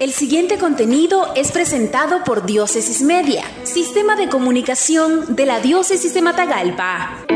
El siguiente contenido es presentado por Diócesis Media, Sistema de Comunicación de la Diócesis de Matagalpa.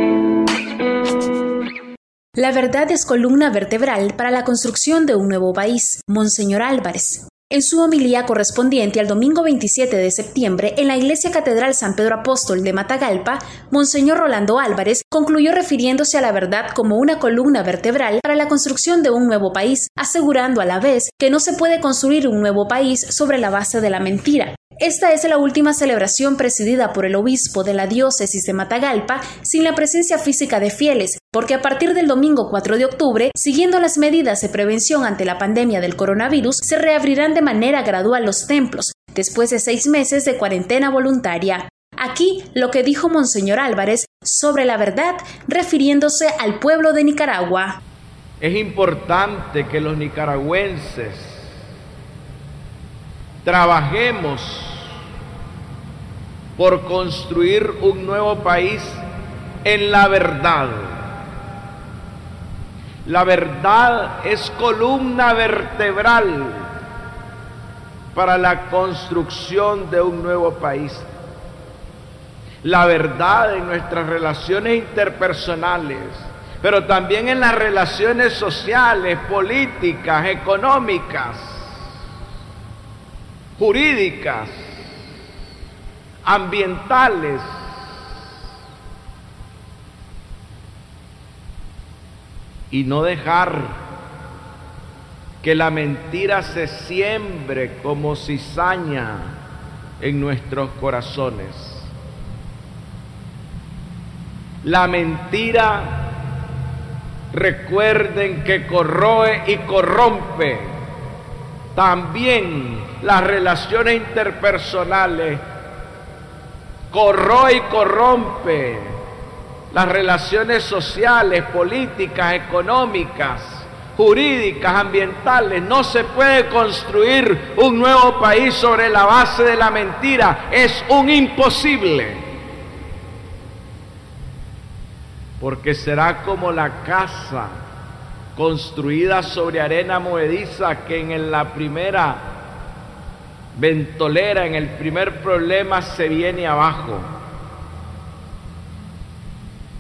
La verdad es columna vertebral para la construcción de un nuevo país. Monseñor Álvarez. En su homilía correspondiente al domingo 27 de septiembre en la Iglesia Catedral San Pedro Apóstol de Matagalpa, Monseñor Rolando Álvarez concluyó refiriéndose a la verdad como una columna vertebral para la construcción de un nuevo país, asegurando a la vez que no se puede construir un nuevo país sobre la base de la mentira. Esta es la última celebración presidida por el obispo de la diócesis de Matagalpa sin la presencia física de fieles, porque a partir del domingo 4 de octubre, siguiendo las medidas de prevención ante la pandemia del coronavirus, se reabrirán de manera gradual los templos, después de seis meses de cuarentena voluntaria. Aquí lo que dijo Monseñor Álvarez sobre la verdad refiriéndose al pueblo de Nicaragua. Es importante que los nicaragüenses trabajemos por construir un nuevo país en la verdad. La verdad es columna vertebral para la construcción de un nuevo país. La verdad en nuestras relaciones interpersonales, pero también en las relaciones sociales, políticas, económicas, jurídicas, ambientales. Y no dejar que la mentira se siembre como cizaña en nuestros corazones. La mentira, recuerden que corroe y corrompe. También las relaciones interpersonales corroe y corrompe las relaciones sociales, políticas, económicas, jurídicas, ambientales. No se puede construir un nuevo país sobre la base de la mentira. Es un imposible. Porque será como la casa construida sobre arena movediza que en la primera ventolera, en el primer problema se viene abajo.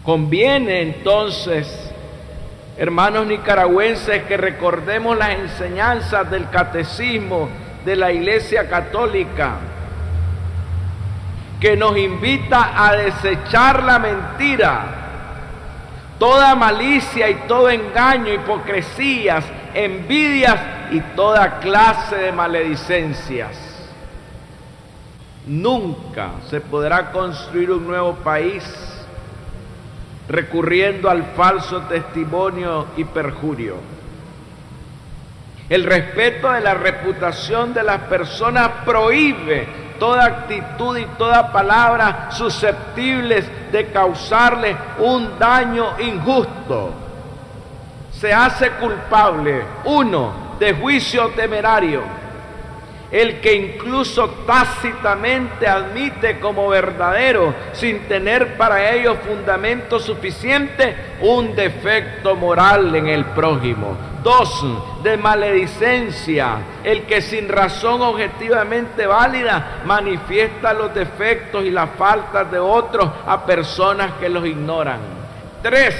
Conviene entonces, hermanos nicaragüenses, que recordemos las enseñanzas del catecismo de la Iglesia Católica, que nos invita a desechar la mentira, toda malicia y todo engaño, hipocresías, envidias y toda clase de maledicencias. Nunca se podrá construir un nuevo país recurriendo al falso testimonio y perjurio. El respeto de la reputación de las personas prohíbe toda actitud y toda palabra susceptibles de causarle un daño injusto. Se hace culpable, uno, de juicio temerario, el que incluso tácitamente admite como verdadero, sin tener para ello fundamento suficiente, un defecto moral en el prójimo. Dos, de maledicencia, el que sin razón objetivamente válida manifiesta los defectos y las faltas de otros a personas que los ignoran. Tres,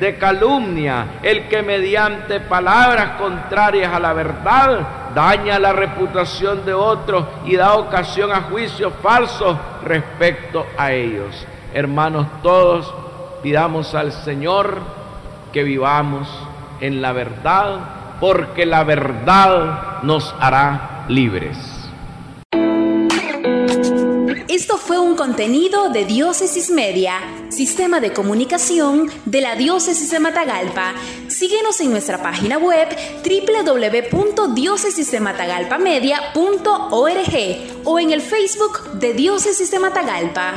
de calumnia, el que mediante palabras contrarias a la verdad daña la reputación de otros y da ocasión a juicios falsos respecto a ellos. Hermanos, todos pidamos al Señor que vivamos en la verdad, porque la verdad nos hará libres. Esto fue un contenido de Diócesis Media, sistema de comunicación de la Diócesis de Matagalpa. Síguenos en nuestra página web www.diócesisdematagalpamedia.org o en el Facebook de Diócesis Matagalpa.